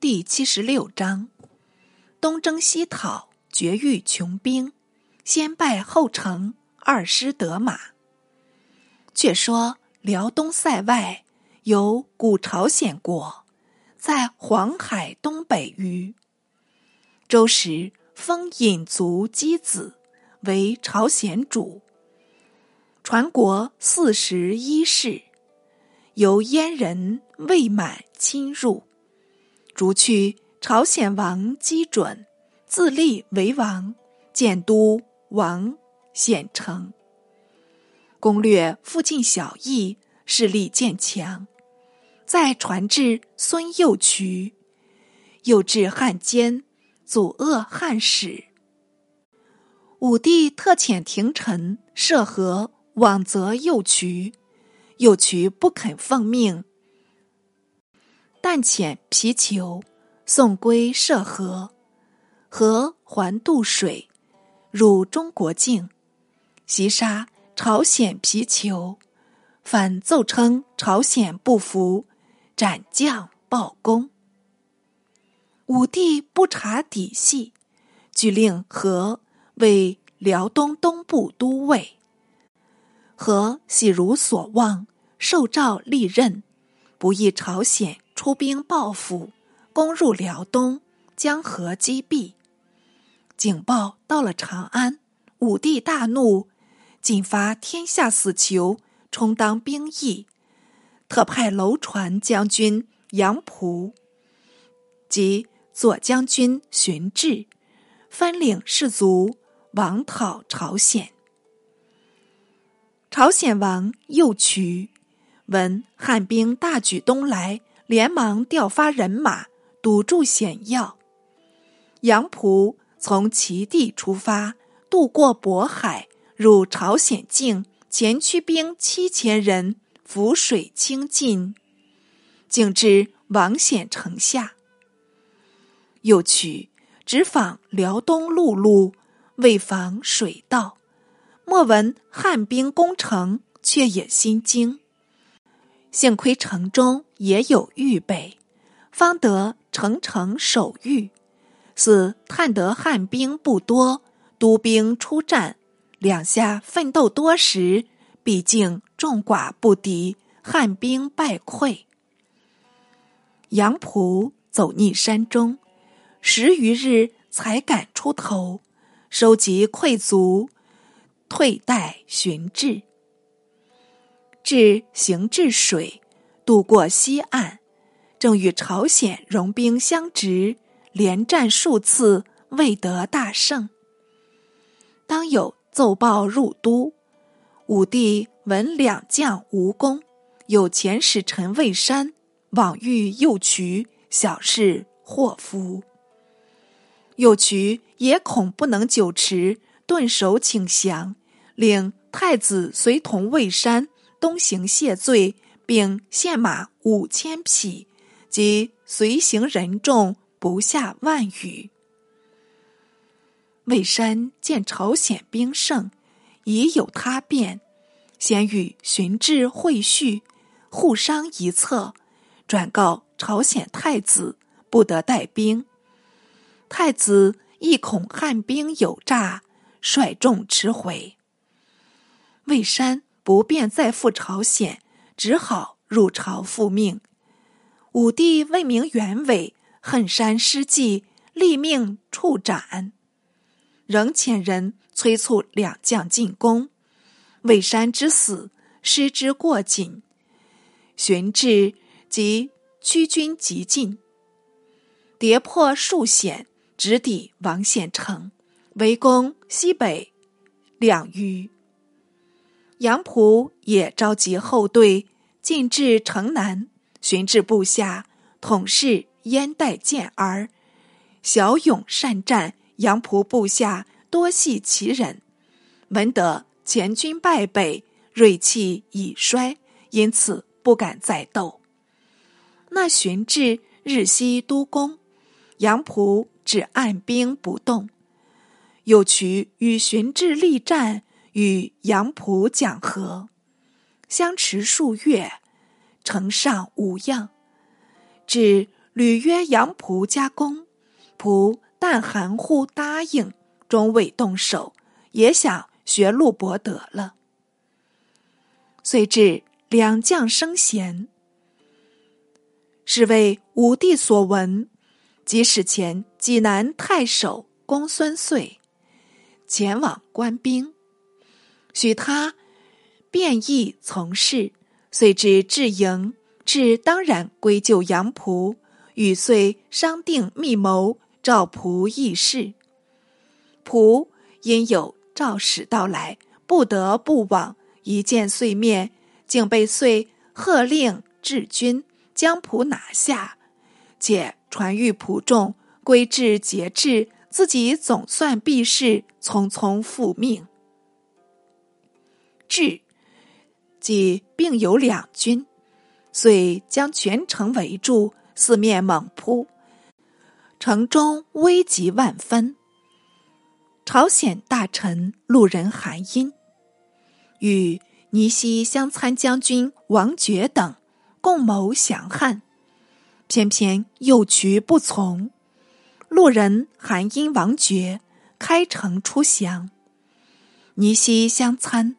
第七十六章：东征西讨，绝域穷兵，先败后成，二师得马。却说辽东塞外有古朝鲜国，在黄海东北隅。周时封引族箕子为朝鲜主，传国四十一世。由燕人魏满侵入，逐去朝鲜王基准，自立为王，建都王显城。攻略附近小邑，势力渐强。再传至孙右渠，又至汉奸，阻遏汉使。武帝特遣廷臣设河往责右渠。右渠不肯奉命，但遣皮球送归涉河，河环渡水，入中国境，袭杀朝鲜皮球，反奏称朝鲜不服，斩将报功。武帝不察底细，举令和为辽东东部都尉。和喜如所望，受诏历任，不意朝鲜出兵报复，攻入辽东，将河击毙。警报到了长安，武帝大怒，尽发天下死囚，充当兵役，特派楼船将军杨仆及左将军荀志分领士卒往讨朝鲜。朝鲜王右渠闻汉兵大举东来，连忙调发人马堵住险要。杨仆从齐地出发，渡过渤海，入朝鲜境，前驱兵七千人，浮水清进，竟至王显城下。又取直访辽东陆路，为防水道。莫闻汉兵攻城，却也心惊。幸亏城中也有预备，方得城城守御。似探得汉兵不多，督兵出战，两下奋斗多时，毕竟众寡不敌，汉兵败溃。杨仆走逆山中，十余日才敢出头，收集溃卒。退待寻至，至行至水，渡过西岸，正与朝鲜戎兵相执，连战数次，未得大胜。当有奏报入都，武帝闻两将无功，有遣使臣魏山往遇右渠，小事祸福。右渠也恐不能久持。顿首请降，令太子随同魏山东行谢罪，并献马五千匹，及随行人众不下万余。魏山见朝鲜兵胜，已有他变，先与荀志会叙，互商一策，转告朝鲜太子不得带兵。太子亦恐汉兵有诈。率众驰回，魏山不便再赴朝鲜，只好入朝复命。武帝问明原委，恨山失计，立命处斩。仍遣人催促两将进攻。魏山之死，失之过紧。荀志即驱军急进，跌破数险，直抵王县城。围攻西北两隅，杨仆也召集后队进至城南，寻至部下统是燕代健儿，骁勇善战。杨仆部下多系其人，闻得前军败北，锐气已衰，因此不敢再斗。那荀志日夕督攻，杨仆只按兵不动。又渠与荀志力战，与杨仆讲和，相持数月，城上无恙。至屡约杨仆加工，仆但含糊答应，终未动手，也想学陆伯得了。遂至两将生贤，是为武帝所闻，即使前济南太守公孙遂前往官兵，许他便意从事，遂至至营，至当然归咎杨仆。与遂商定密谋，赵仆议事。仆因有赵使到来，不得不往。一见遂面，竟被遂喝令治军，将仆拿下，且传谕仆众归至节制，自己总算避世，匆匆复命。至，即并有两军，遂将全城围住。四面猛扑，城中危急万分。朝鲜大臣路人韩英与尼西相参将军王觉等共谋降汉，偏偏右渠不从。路人韩英、王觉开城出降，尼西相参，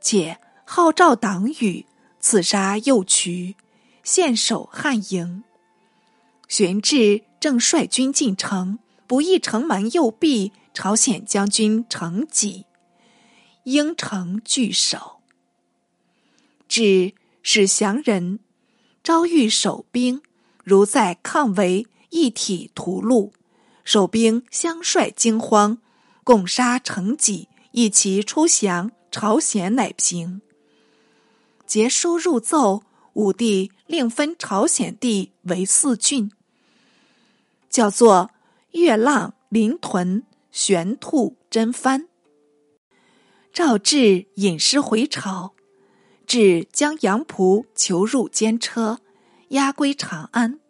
且号召党羽刺杀右渠，献守汉营。玄志正率军进城，不意城门右壁，朝鲜将军程己应城拒守。至使降人，遭遇守兵，如在抗围，一体屠戮。守兵相率惊慌，共杀程己，一齐出降。朝鲜乃平。节书入奏，武帝令分朝鲜地为四郡。叫做月浪临屯玄兔真幡。赵志引师回朝，至将杨仆囚入监车，押归长安。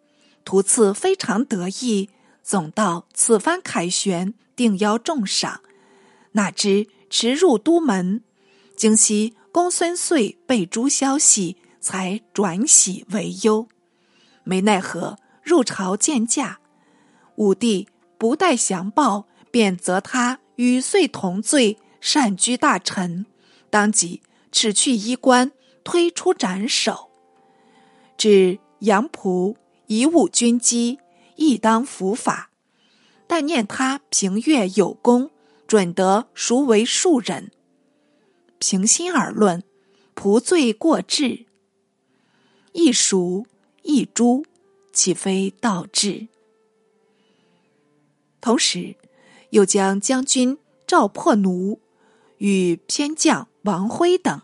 途次非常得意，总道此番凯旋，定邀重赏。哪知驰入都门，惊悉公孙遂被诛消息，才转喜为忧。没奈何，入朝见驾。武帝不待降报，便责他与遂同罪，擅居大臣，当即辞去衣冠，推出斩首。指杨仆以武军机，亦当伏法。但念他平越有功，准得赎为庶人。平心而论，仆罪过至，一赎一诛，岂非道至？同时，又将将军赵破奴与偏将王辉等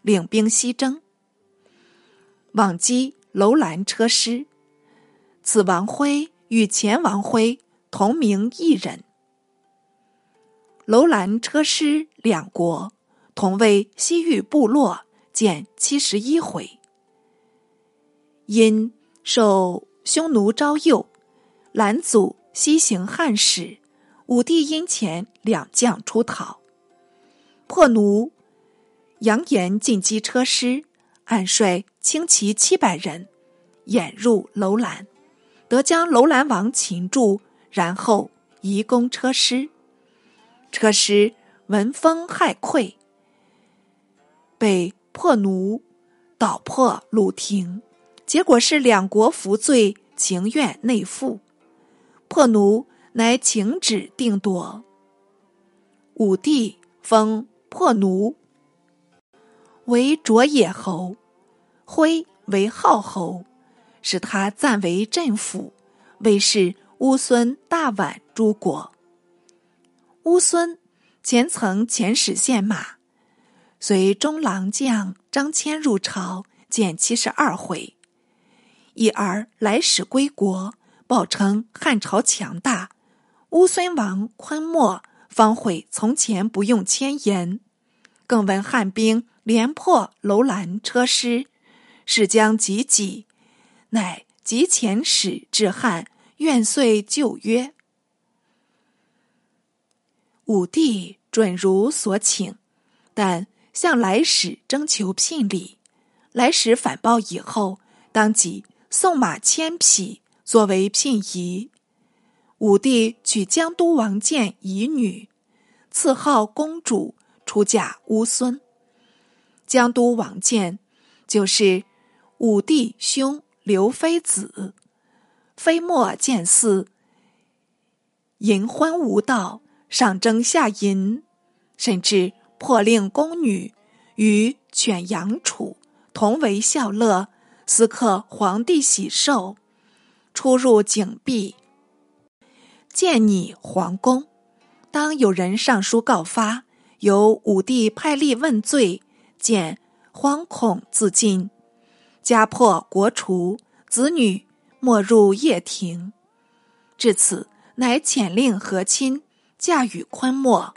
领兵西征，往击楼兰车师。此王辉与前王辉同名一人。楼兰车师两国同为西域部落，见七十一回。因受匈奴招诱，兰祖。西行汉使，武帝因前两将出逃，破奴扬言进击车师，暗率轻骑七百人掩入楼兰，得将楼兰王擒住，然后移攻车师。车师闻风骇溃，被破奴捣破鲁庭，结果是两国服罪，情愿内附。破奴乃请旨定夺。武帝封破奴为卓野侯，徽为浩侯，使他暂为镇抚，为是乌孙、大宛诸国。乌孙前曾遣使献马，随中郎将张骞入朝，见七十二回，一儿来使归国。报称汉朝强大，乌孙王昆莫方悔从前不用千言，更闻汉兵连破楼兰车师，是将及己，乃即遣使至汉，愿遂就约。武帝准如所请，但向来使征求聘礼，来使反报以后，当即送马千匹。作为聘仪。武帝娶江都王建遗女，赐号公主，出嫁乌孙。江都王建就是武帝兄刘妃子，妃莫见嗣，淫欢无道，上征下淫，甚至破令宫女与犬养处，同为笑乐，私刻皇帝喜寿，出入井壁。见你皇宫，当有人上书告发，由武帝派吏问罪，见惶恐自尽，家破国除，子女没入掖庭。至此，乃遣令和亲，嫁与昆莫，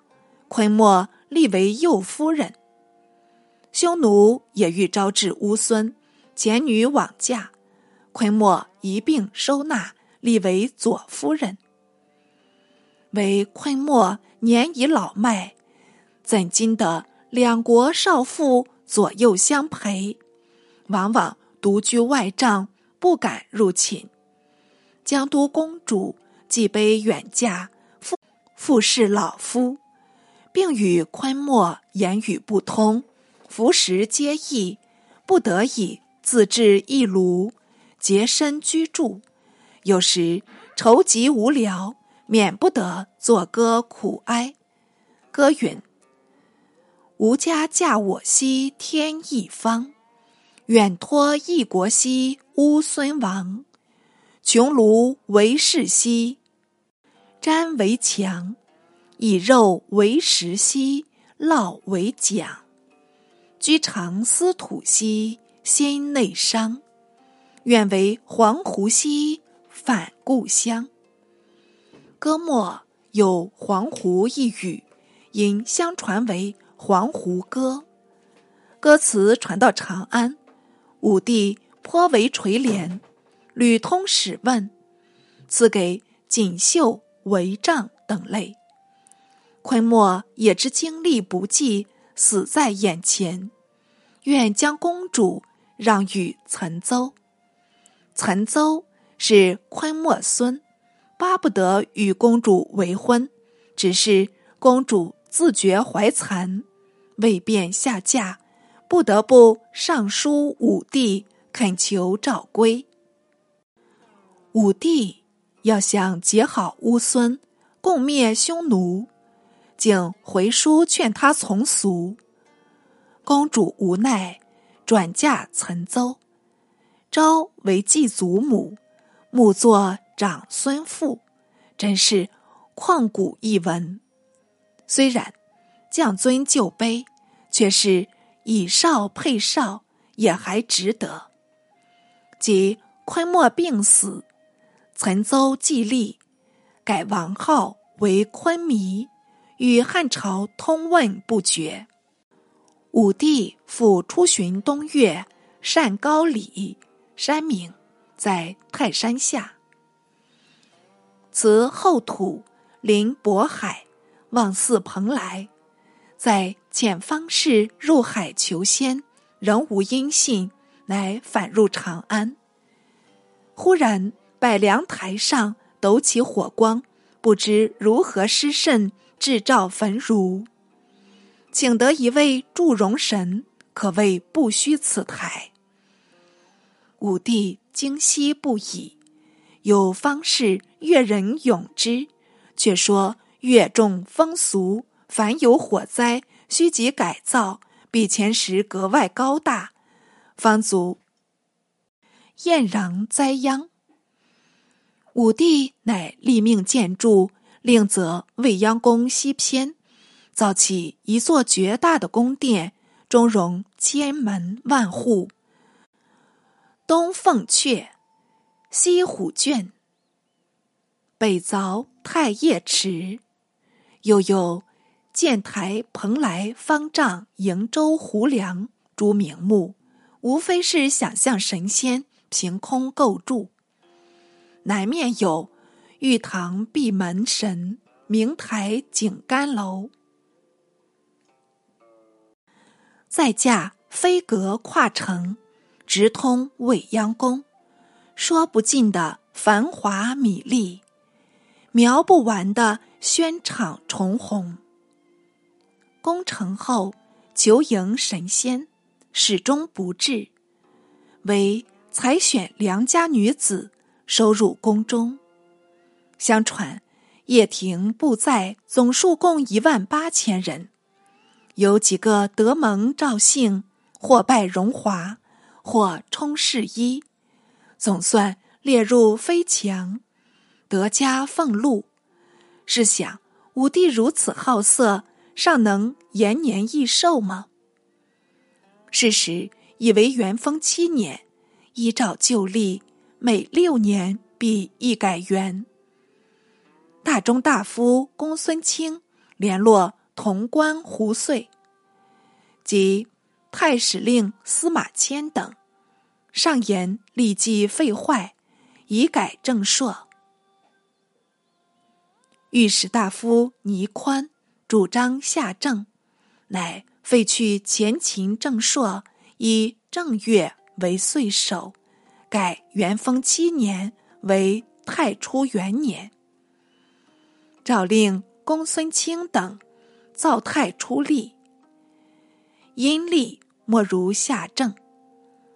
昆莫立为右夫人。匈奴也欲招致乌孙，前女往嫁，昆莫一并收纳，立为左夫人。为昆莫年已老迈，怎经得两国少妇左右相陪？往往独居外帐，不敢入寝。江都公主既悲远嫁，复复侍老夫，并与昆莫言语不通，服食皆异，不得已自置一炉，洁身居住。有时愁极无聊。免不得作歌苦哀，歌允：“吾家嫁我兮天一方，远托异国兮乌孙王。穷庐为室兮，毡为墙；以肉为食兮，酪为桨。居长思土兮，心内伤。愿为黄鹄兮，返故乡。”歌末有“黄鹄”一语，因相传为《黄鹄歌》。歌词传到长安，武帝颇为垂怜，屡通使问，赐给锦绣、帷帐等类。昆莫也知精力不济，死在眼前，愿将公主让与岑邹。岑邹是昆莫孙。巴不得与公主为婚，只是公主自觉怀残，未便下嫁，不得不上书武帝恳求召归。武帝要想结好乌孙，共灭匈奴，竟回书劝他从俗。公主无奈，转嫁岑邹，昭为继祖母，母作。长孙父，真是旷古一闻。虽然降尊就卑，却是以少配少，也还值得。即昆莫病死，岑邹继立，改王号为昆弥，与汉朝通问不绝。武帝复出巡东岳，善高里，山名在泰山下。辞后土，临渤海，望似蓬莱。在遣方士入海求仙，仍无音信，乃返入长安。忽然百梁台上抖起火光，不知如何施圣制造焚炉，请得一位祝融神，可谓不虚此台。武帝惊悉不已。有方士越人咏之，却说越重风俗，凡有火灾，须即改造，比前时格外高大，方足燕壤灾殃。武帝乃立命建筑，另则未央宫西偏，造起一座绝大的宫殿，中容千门万户，东凤阙。西虎圈，北凿太液池，又有建台、蓬莱、方丈、瀛洲、湖梁诸名目，无非是想象神仙凭空构筑。南面有玉堂闭门神、明台景干楼，再架飞阁跨城，直通未央宫。说不尽的繁华米粒，描不完的宣场重红。攻城后，求迎神仙，始终不至，唯采选良家女子收入宫中。相传，掖庭布在总数共一万八千人，有几个得蒙赵姓，或拜荣华，或充侍衣，总算列入妃墙，得加俸禄。试想，武帝如此好色，尚能延年益寿吗？事实以为元丰七年，依照旧历，每六年必一改元。中大夫公孙卿联络潼关胡遂及太史令司马迁等，上言立即废坏，以改正朔。御史大夫倪宽主张下正，乃废去前秦正朔，以正月为岁首，改元丰七年为太初元年。诏令公孙卿等造太出力，阴历莫如下正。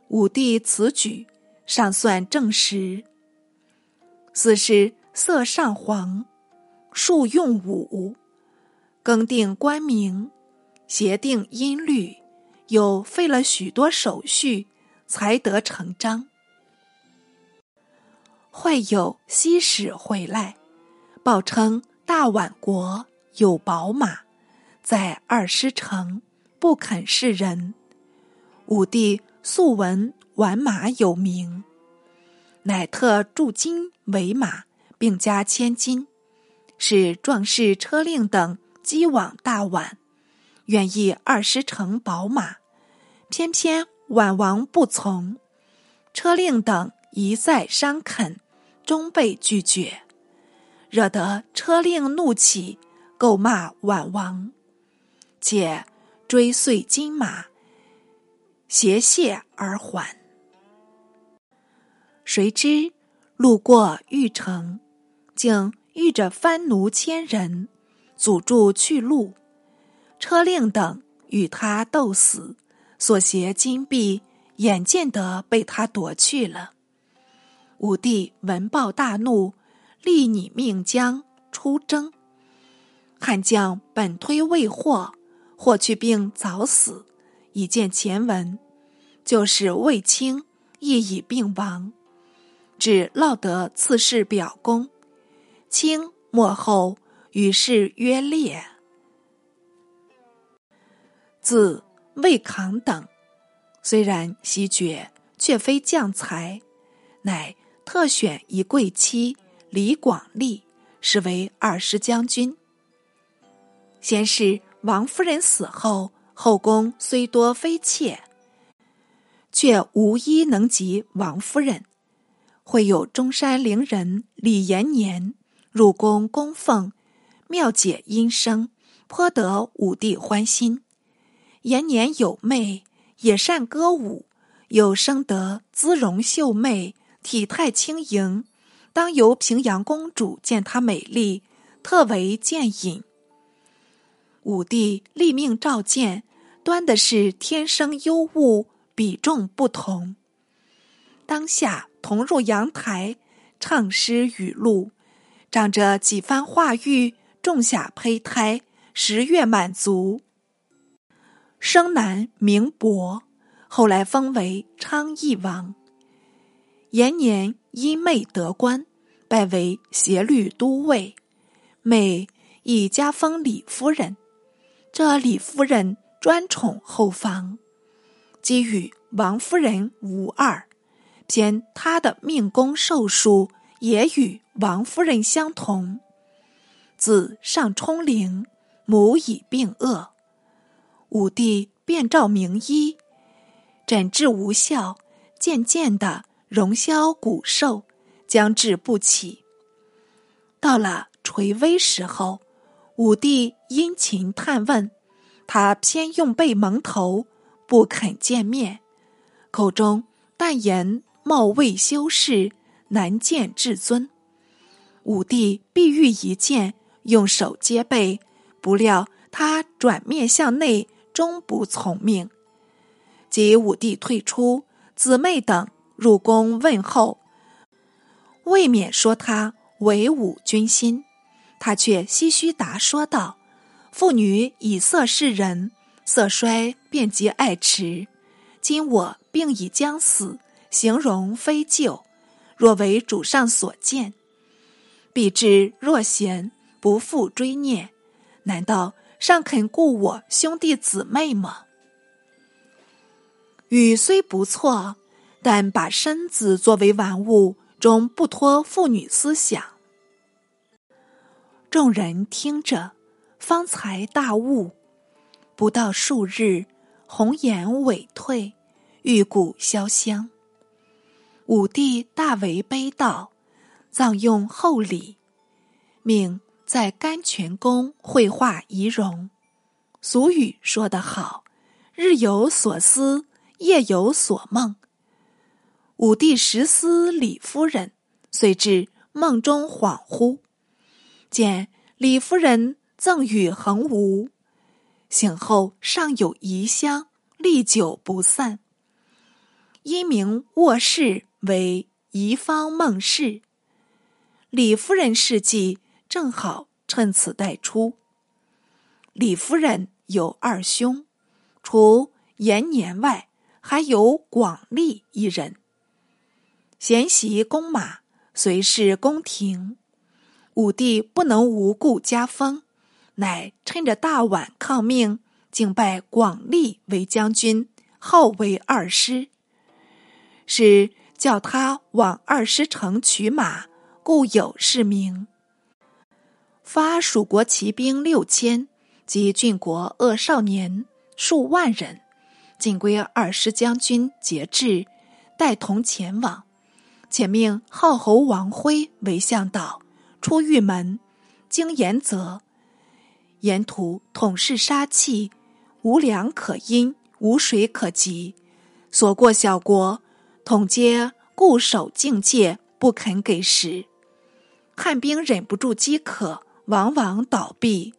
武帝此举尚算正时。四是色上皇，数用武，更定官名，协定音律，又费了许多手续，才得成章。会有西使回来，报称。大宛国有宝马，在二师城，不肯示人。武帝素闻宛马有名，乃特铸金为马，并加千金，使壮士车令等击往大宛，愿意二师城宝马，偏偏宛王不从，车令等一再商恳，终被拒绝。惹得车令怒起，构骂宛王，且追碎金马，携谢而还。谁知路过玉城，竟遇着番奴千人，阻住去路。车令等与他斗死，所携金币眼见得被他夺去了。武帝闻报大怒。立你命将出征，汉将本推未获，获去病早死。以见前文，就是卫青亦已病亡，只落得刺史表功。清末后与世约烈，自魏扛等，虽然袭爵，却非将才，乃特选一贵妻。李广利是为二师将军。先是王夫人死后，后宫虽多妃妾，却无一能及王夫人。会有中山陵人李延年入宫供奉，妙解音声，颇得武帝欢心。延年有妹，也善歌舞，又生得姿容秀媚，体态轻盈。当由平阳公主见她美丽，特为见引。武帝立命召见，端的是天生优物，比重不同。当下同入阳台，唱诗语录，长着几番话语，种下胚胎，十月满足，生男名伯，后来封为昌邑王。延年因妹得官，拜为协律都尉，妹亦加封李夫人。这李夫人专宠后房，即与王夫人无二，偏她的命宫寿数也与王夫人相同。子上冲龄，母已病恶，武帝便召名医，诊治无效，渐渐的。荣消骨瘦，将至不起。到了垂危时候，武帝殷勤探问，他偏用背蒙头，不肯见面，口中但言貌未修饰，难见至尊。武帝必欲一见，用手接背，不料他转面向内，终不从命。及武帝退出，姊妹等入宫问候，未免说他为武君心，他却唏嘘答说道：“妇女以色侍人，色衰便即爱弛。今我病已将死，形容非旧。若为主上所见。”必至若贤，不复追念。难道尚肯顾我兄弟姊妹吗？语虽不错，但把身子作为玩物，终不脱妇女思想。众人听着，方才大悟。不到数日，红颜萎退，玉骨消香。武帝大为悲悼。葬用厚礼，命在甘泉宫绘画仪容。俗语说得好：“日有所思，夜有所梦。”武帝时思李夫人，遂至梦中恍惚，见李夫人赠与恒芜，醒后尚有遗香，历久不散。因名卧室为遗方梦室。李夫人事迹正好趁此带出。李夫人有二兄，除延年外，还有广利一人。贤习弓马，随侍宫廷。武帝不能无故加封，乃趁着大宛抗命，竟拜广利为将军，号为二师，是叫他往二师城取马。故有是名。发蜀国骑兵六千及郡国恶少年数万人，尽归二师将军节制，带同前往。且命号侯王辉为向导，出玉门，经沿泽，沿途统是杀气，无粮可因，无水可及。所过小国，统皆固守境界，不肯给食。汉兵忍不住饥渴，往往倒闭。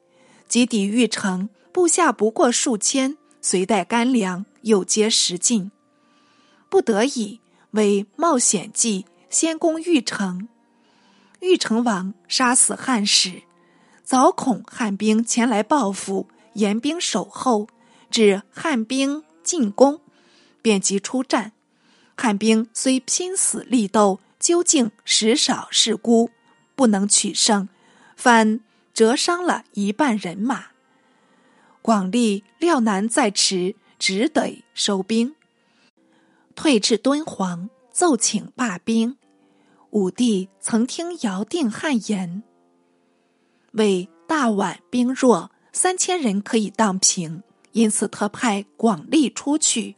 及抵玉城，部下不过数千，随带干粮，又皆食尽。不得已，为冒险计，先攻玉城。玉成王杀死汉使，早恐汉兵前来报复，严兵守候，至汉兵进攻，便即出战。汉兵虽拼死力斗，究竟食少势孤。不能取胜，反折伤了一半人马。广利料难再持，只得收兵，退至敦煌，奏请罢兵。武帝曾听尧定汉言，为大宛兵弱，三千人可以荡平，因此特派广利出去，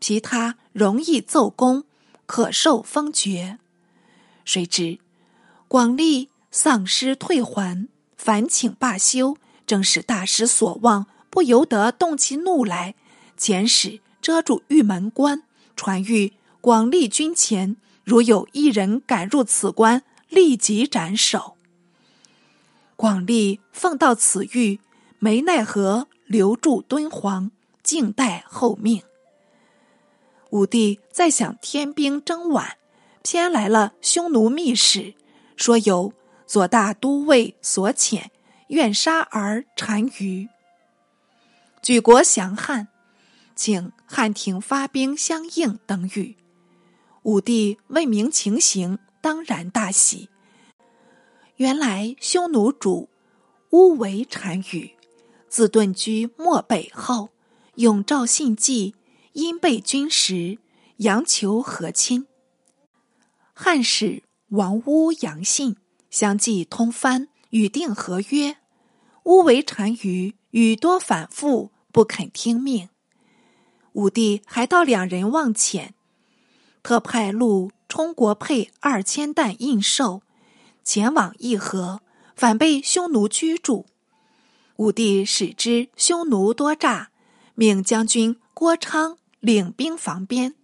凭他容易奏功，可受封爵。谁知。广利丧失退还，反请罢休，正是大失所望，不由得动起怒来，遣使遮住玉门关，传谕广利军前，如有一人敢入此关，立即斩首。广利奉到此谕，没奈何，留住敦煌，静待后命。武帝再想天兵征宛，偏来了匈奴密使。说由左大都尉所遣，愿杀儿单于。举国降汉，请汉廷发兵相应等语。武帝问明情形，当然大喜。原来匈奴主乌为单于，自遁居漠北后，永赵信计，因被军时，阳求和亲。汉使。王乌、杨信相继通番，与定合约。乌为单于语多反复，不肯听命。武帝还道两人望遣，特派陆充国配二千担印绶，前往议和，反被匈奴居住。武帝使之匈奴多诈，命将军郭昌领兵防边。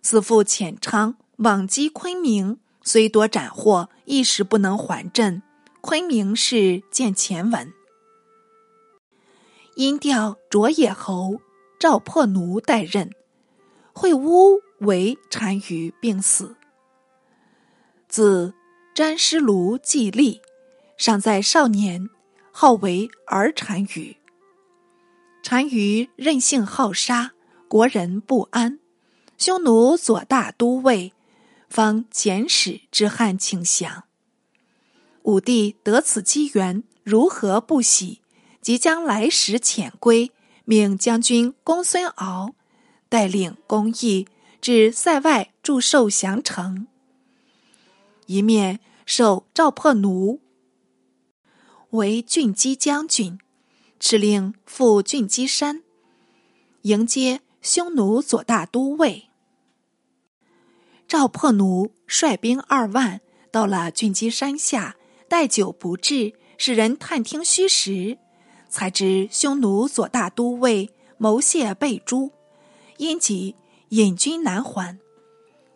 自父遣昌往击昆明。虽多斩获，一时不能还镇。昆明市见前文。因调卓野侯赵破奴代任，会乌为单于病死。自詹师卢季历，尚在少年，号为儿单于。单于任性好杀，国人不安。匈奴左大都尉方遣使之汉请降。武帝得此机缘，如何不喜？即将来时遣归，命将军公孙敖带领公义至塞外祝寿降城。一面授赵破奴为郡基将军，敕令赴郡基山迎接匈奴左大都尉。赵破奴率兵二万到了郡基山下，待久不至，使人探听虚实。才知匈奴左大都尉谋泄被诛，因即引军南还。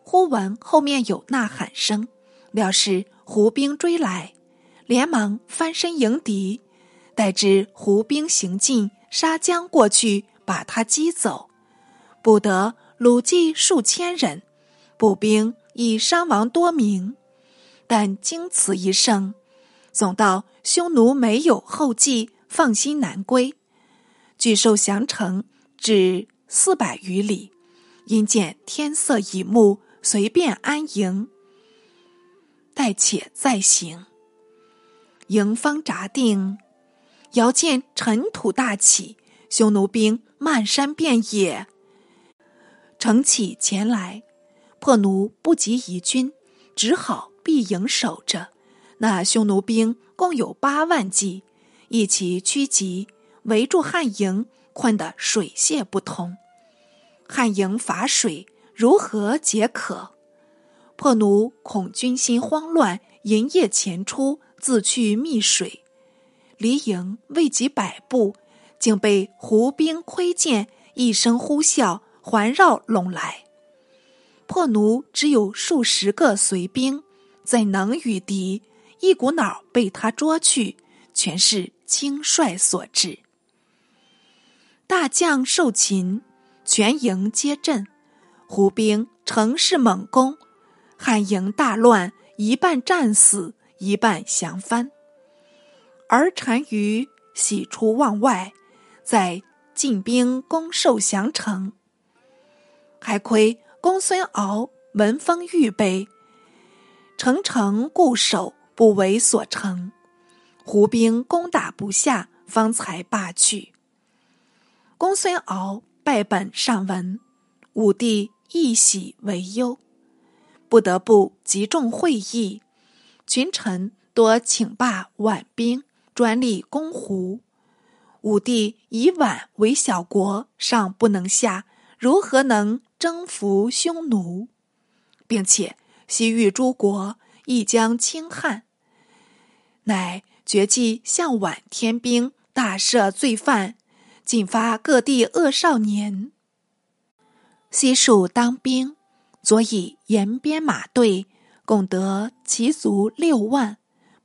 忽闻后面有呐喊声，料是胡兵追来，连忙翻身迎敌。待知胡兵行进，杀将过去，把他击走，不得虏计数千人，步兵已伤亡多名。但经此一胜，总道匈奴没有后继。放心南归，据受降城至四百余里，因见天色已暮，随便安营。待且再行。营方扎定，遥见尘土大起，匈奴兵漫山遍野，乘起前来。破奴不及移军，只好闭营守着。那匈奴兵共有八万计。一起趋急，围住汉营，困得水泄不通。汉营乏水，如何解渴？破奴恐军心慌乱，营夜前出，自去觅水。离营未及百步，竟被胡兵窥见，一声呼啸，环绕拢来。破奴只有数十个随兵，怎能与敌？一股脑被他捉去，全是。轻率所致，大将受擒，全营皆阵。胡兵乘势猛攻，汉营大乱，一半战死，一半降翻。而单于喜出望外，在进兵攻受降城。还亏公孙敖闻风预备，城城固守，不为所成。胡兵攻打不下，方才罢去。公孙敖拜本上闻，武帝亦喜为忧，不得不集众会议。群臣多请罢宛兵，专力攻胡。武帝以宛为小国，尚不能下，如何能征服匈奴？并且西域诸国亦将轻汉，乃。决计向晚天兵，大赦罪犯，进发各地恶少年。悉数当兵，左以延边马队，共得骑卒六万，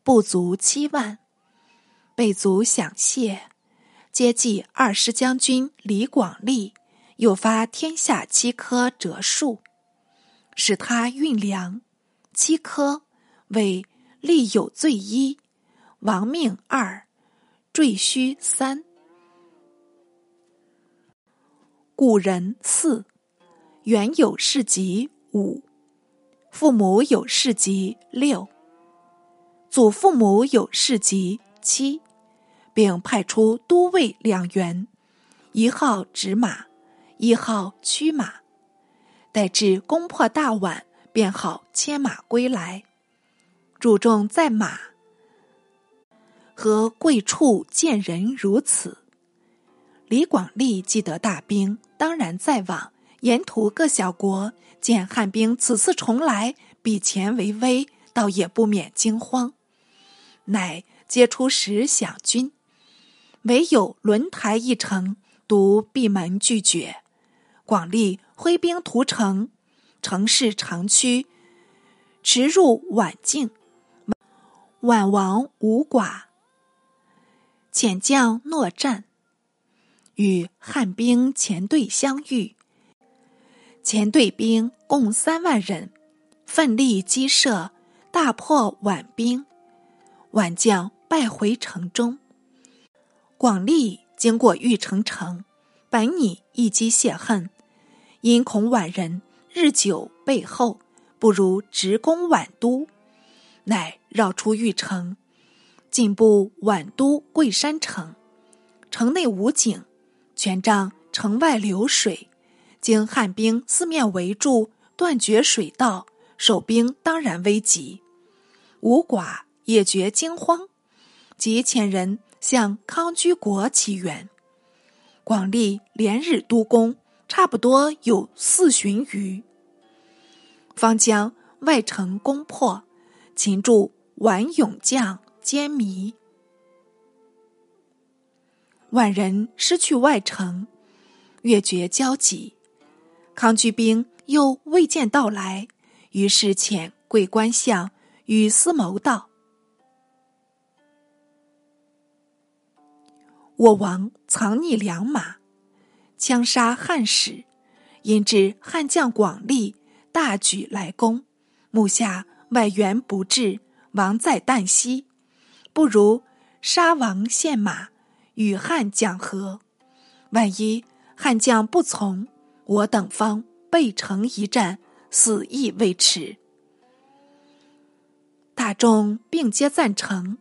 步卒七万。备卒享谢，接济二师将军李广利，又发天下七科折数，使他运粮。七科为立有罪一。亡命二，赘虚三，故人四，原有事籍五，父母有事籍六，祖父母有事籍七，并派出都尉两员，一号执马，一号驱马，待至攻破大宛，便好牵马归来。主重在马。和贵处见人如此，李广利既得大兵，当然在往。沿途各小国见汉兵此次重来，比前为威，倒也不免惊慌，乃皆出使降军。唯有轮台一城独闭门拒绝。广利挥兵屠城，城市长驱，驰入宛境。宛王无寡，遣将诺战，与汉兵前队相遇。前队兵共三万人，奋力击射，大破宛兵。宛将败回城中。广利经过玉城城，本拟一击泄恨，因恐宛人日久背后，不如直攻宛都，乃绕出玉城，进步宛都桂山城。城内无井，全仗城外流水。经汉兵四面围住，断绝水道，守兵当然危急。吴寡也觉惊慌，即遣人向康居国祈援。广利连日督攻，差不多有四旬余，方将外城攻破，擒住宛勇将坚弥。万人失去外城，越觉焦急。康居兵又未见到来，于是遣贵官相与思谋道：“我王藏匿良马，枪杀汉使，因至汉将广利大举来攻，目下外援不至，王在旦夕，不如杀王献马，与汉讲和。万一汉将不从。”我等方背城一战，死亦未迟。大众并皆赞成，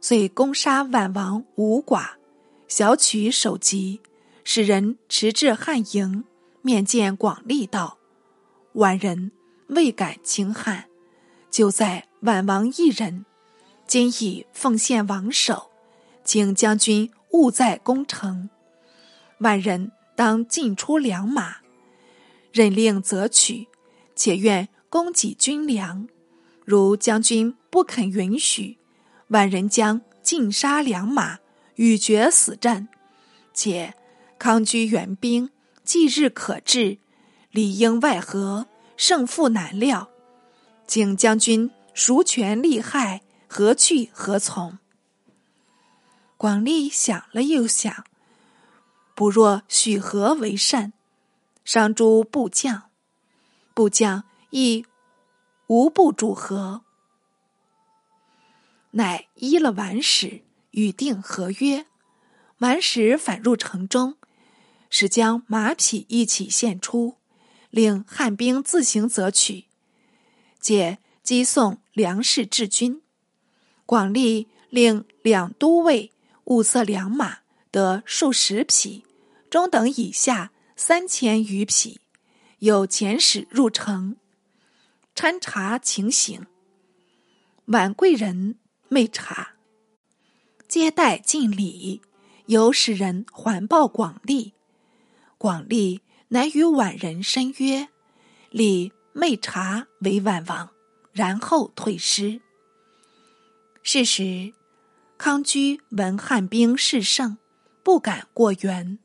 遂攻杀宛王吴寡，小取首级，使人驰至汉营，面见广利道：“宛人未敢轻汉，就在宛王一人，今已奉献王首，请将军勿再攻城。”万人。当进出良马，任令则取，且愿供给军粮。如将军不肯允许，万人将尽杀良马，与决死战。且康居援兵，即日可至，里应外合，胜负难料。请将军孰权利害？何去何从？广利想了又想。不若许和为善，商诸部将，部将亦无不主和，乃依了完使，与定合约。完使返入城中，使将马匹一起献出，令汉兵自行择取，借击送粮食至军。广利令两都尉物色良马。得数十匹，中等以下三千余匹，有遣使入城参查情形。晚贵人未查，接待尽礼，有使人环抱广利。广利乃与宛人申约，立昧察为宛王，然后退师。是时，康居闻汉兵势盛。不敢过援。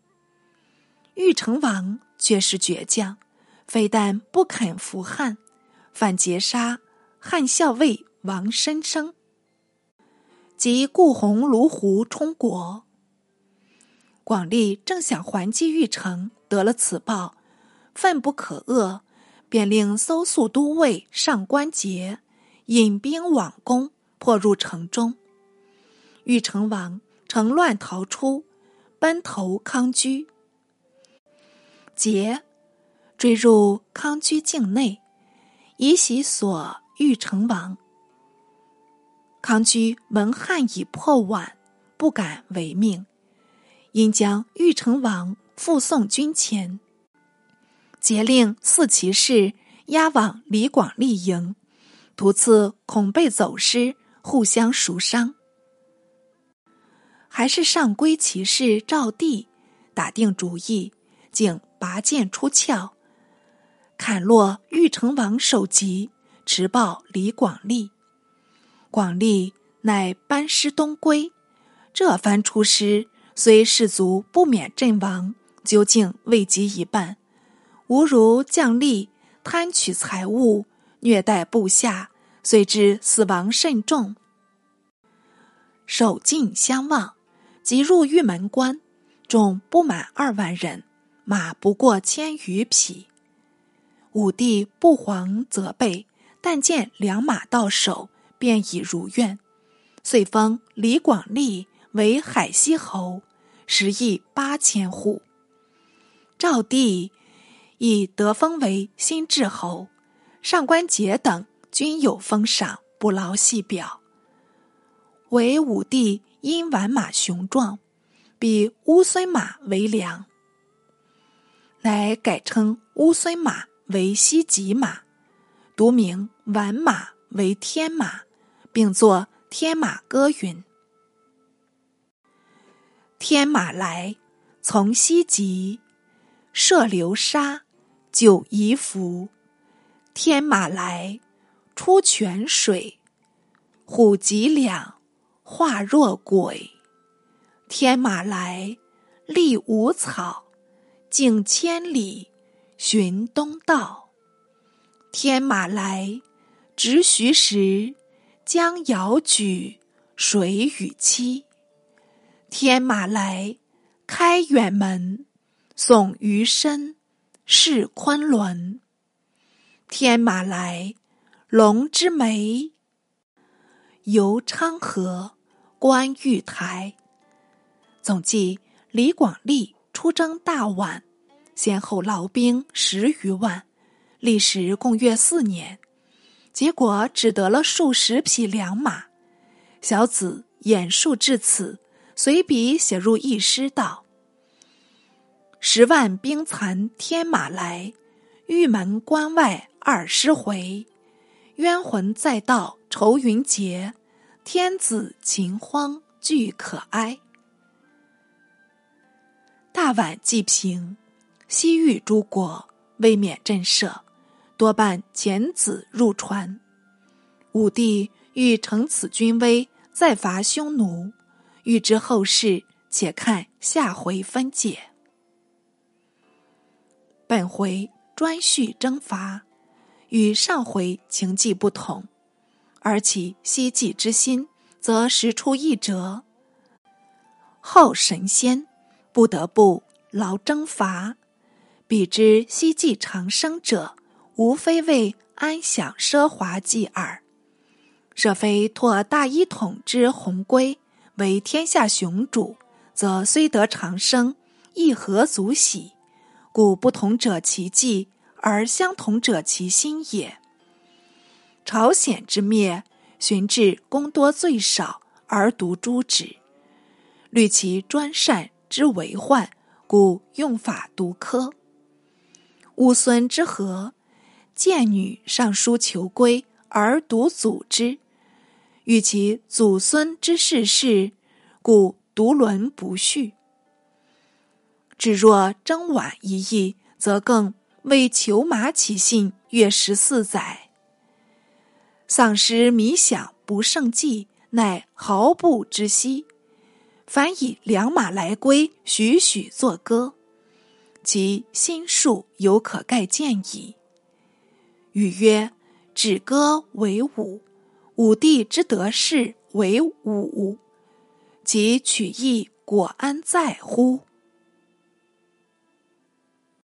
玉成王却是倔强，非但不肯服汉，反劫杀汉校尉王申生，及顾鸿卢胡充国。广利正想还击玉成，得了此报，愤不可遏，便令搜素都尉上官桀引兵往攻，破入城中。玉成王乘乱逃出。奔投康居，桀追入康居境内，以喜所欲成王。康居闻汉已破宛，不敢违命，因将玉成王复送军前。节令四骑士押往李广利营，途次恐被走失，互相赎伤。还是上归骑士赵地打定主意，竟拔剑出鞘，砍落玉成王首级，持报李广利。广利乃班师东归。这番出师，虽士卒不免阵亡，究竟未及一半。吾如将吏贪取财物，虐待部下，遂知死亡甚重。守境相望，即入玉门关，众不满二万人，马不过千余匹。武帝不遑责备，但见良马到手，便已如愿，遂封李广利为海西侯，食邑八千户。赵帝亦得封为新治侯，上官桀等均有封赏，不劳细表。唯武帝因完马雄壮，比乌孙马为良，乃改称乌孙马为西极马，独名完马为天马，并作天马歌云：“天马来，从西极，射流沙，九夷服。天马来，出泉水，虎脊两。”化若鬼，天马来，立无草，径千里，寻东道。天马来，执徐时，将遥举，水与期。天马来，开远门，送余身，是昆仑。天马来，龙之梅，游昌河。观玉台，总计李广利出征大宛，先后劳兵十余万，历时共约四年，结果只得了数十匹良马。小子演述至此，随笔写入一诗道：“十万兵残天马来，玉门关外二十回。冤魂再到愁云结。”天子秦荒俱可哀。大宛既平，西域诸国未免震慑，多半遣子入传。武帝欲乘此军威，再伐匈奴。欲知后事，且看下回分解。本回专叙征伐，与上回情迹不同。而其希冀之心，则实出一辙。后神仙不得不劳征伐，彼之希冀长生者，无非为安享奢华计耳。若非托大一统之鸿归，为天下雄主，则虽得长生，亦何足喜？故不同者其计，而相同者其心也。朝鲜之灭，寻至功多罪少而独诛之，虑其专善之为患，故用法独苛。乌孙之和，见女上书求归而独阻之，欲其祖孙之世事，故独伦不恤。至若征晚一役，则更为求马起信，约十四载。丧失迷想不胜计，乃毫不知悉。凡以良马来归，许许作歌，其心术犹可盖见矣。语曰：“止歌为武，武帝之得势为武，其取义果安在乎？”